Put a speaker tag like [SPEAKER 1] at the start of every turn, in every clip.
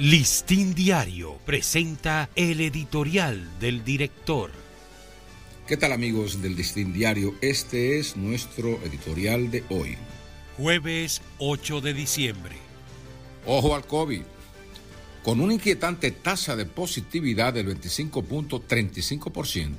[SPEAKER 1] Listín Diario presenta el editorial del director.
[SPEAKER 2] ¿Qué tal amigos del Listín Diario? Este es nuestro editorial de hoy.
[SPEAKER 1] Jueves 8 de diciembre.
[SPEAKER 2] Ojo al COVID. Con una inquietante tasa de positividad del 25.35%,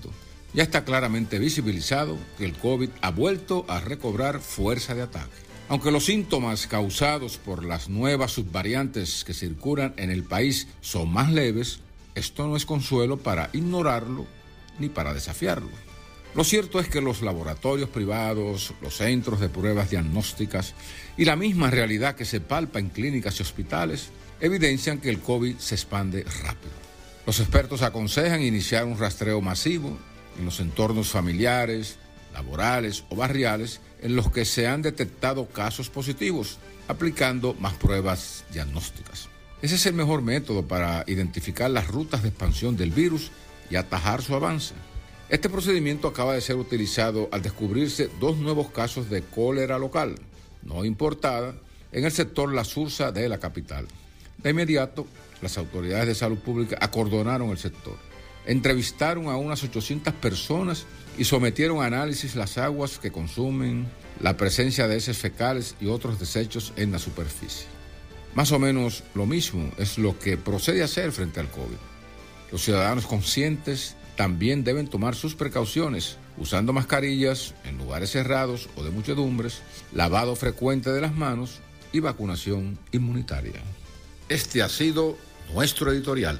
[SPEAKER 2] ya está claramente visibilizado que el COVID ha vuelto a recobrar fuerza de ataque. Aunque los síntomas causados por las nuevas subvariantes que circulan en el país son más leves, esto no es consuelo para ignorarlo ni para desafiarlo. Lo cierto es que los laboratorios privados, los centros de pruebas diagnósticas y la misma realidad que se palpa en clínicas y hospitales evidencian que el COVID se expande rápido. Los expertos aconsejan iniciar un rastreo masivo en los entornos familiares, laborales o barriales en los que se han detectado casos positivos, aplicando más pruebas diagnósticas. Ese es el mejor método para identificar las rutas de expansión del virus y atajar su avance. Este procedimiento acaba de ser utilizado al descubrirse dos nuevos casos de cólera local, no importada, en el sector La Sursa de la capital. De inmediato, las autoridades de salud pública acordonaron el sector entrevistaron a unas 800 personas y sometieron a análisis las aguas que consumen, la presencia de heces fecales y otros desechos en la superficie. Más o menos lo mismo es lo que procede a hacer frente al COVID. Los ciudadanos conscientes también deben tomar sus precauciones usando mascarillas en lugares cerrados o de muchedumbres, lavado frecuente de las manos y vacunación inmunitaria. Este ha sido nuestro editorial.